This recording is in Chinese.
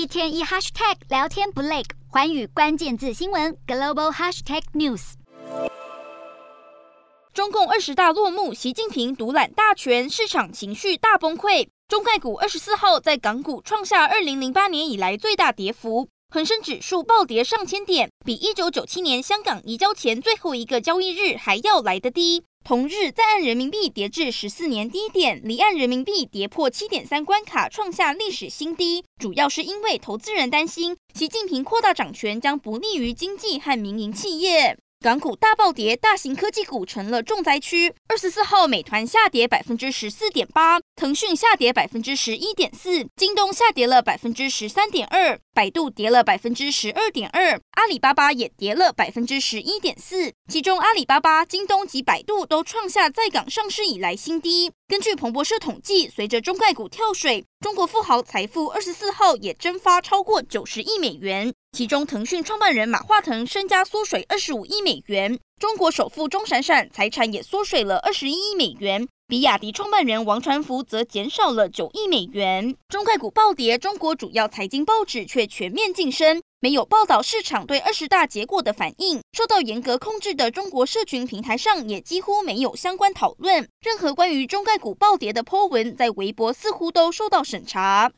一天一 hashtag 聊天不累，寰宇关键字新闻 global hashtag news。中共二十大落幕，习近平独揽大权，市场情绪大崩溃。中概股二十四号在港股创下二零零八年以来最大跌幅，恒生指数暴跌上千点，比一九九七年香港移交前最后一个交易日还要来得低。同日，在岸人民币跌至十四年低点，离岸人民币跌破七点三关卡，创下历史新低。主要是因为投资人担心，习近平扩大掌权将不利于经济和民营企业。港股大暴跌，大型科技股成了重灾区。二十四号，美团下跌百分之十四点八，腾讯下跌百分之十一点四，京东下跌了百分之十三点二，百度跌了百分之十二点二，阿里巴巴也跌了百分之十一点四。其中，阿里巴巴、京东及百度都创下在港上市以来新低。根据彭博社统计，随着中概股跳水，中国富豪财富二十四号也蒸发超过九十亿美元。其中，腾讯创办人马化腾身家缩水二十五亿美元，中国首富钟闪闪财产也缩水了二十一亿美元，比亚迪创办人王传福则减少了九亿美元。中概股暴跌，中国主要财经报纸却全面晋升，没有报道市场对二十大结果的反应。受到严格控制的中国社群平台上也几乎没有相关讨论，任何关于中概股暴跌的 po 文在微博似乎都受到审查。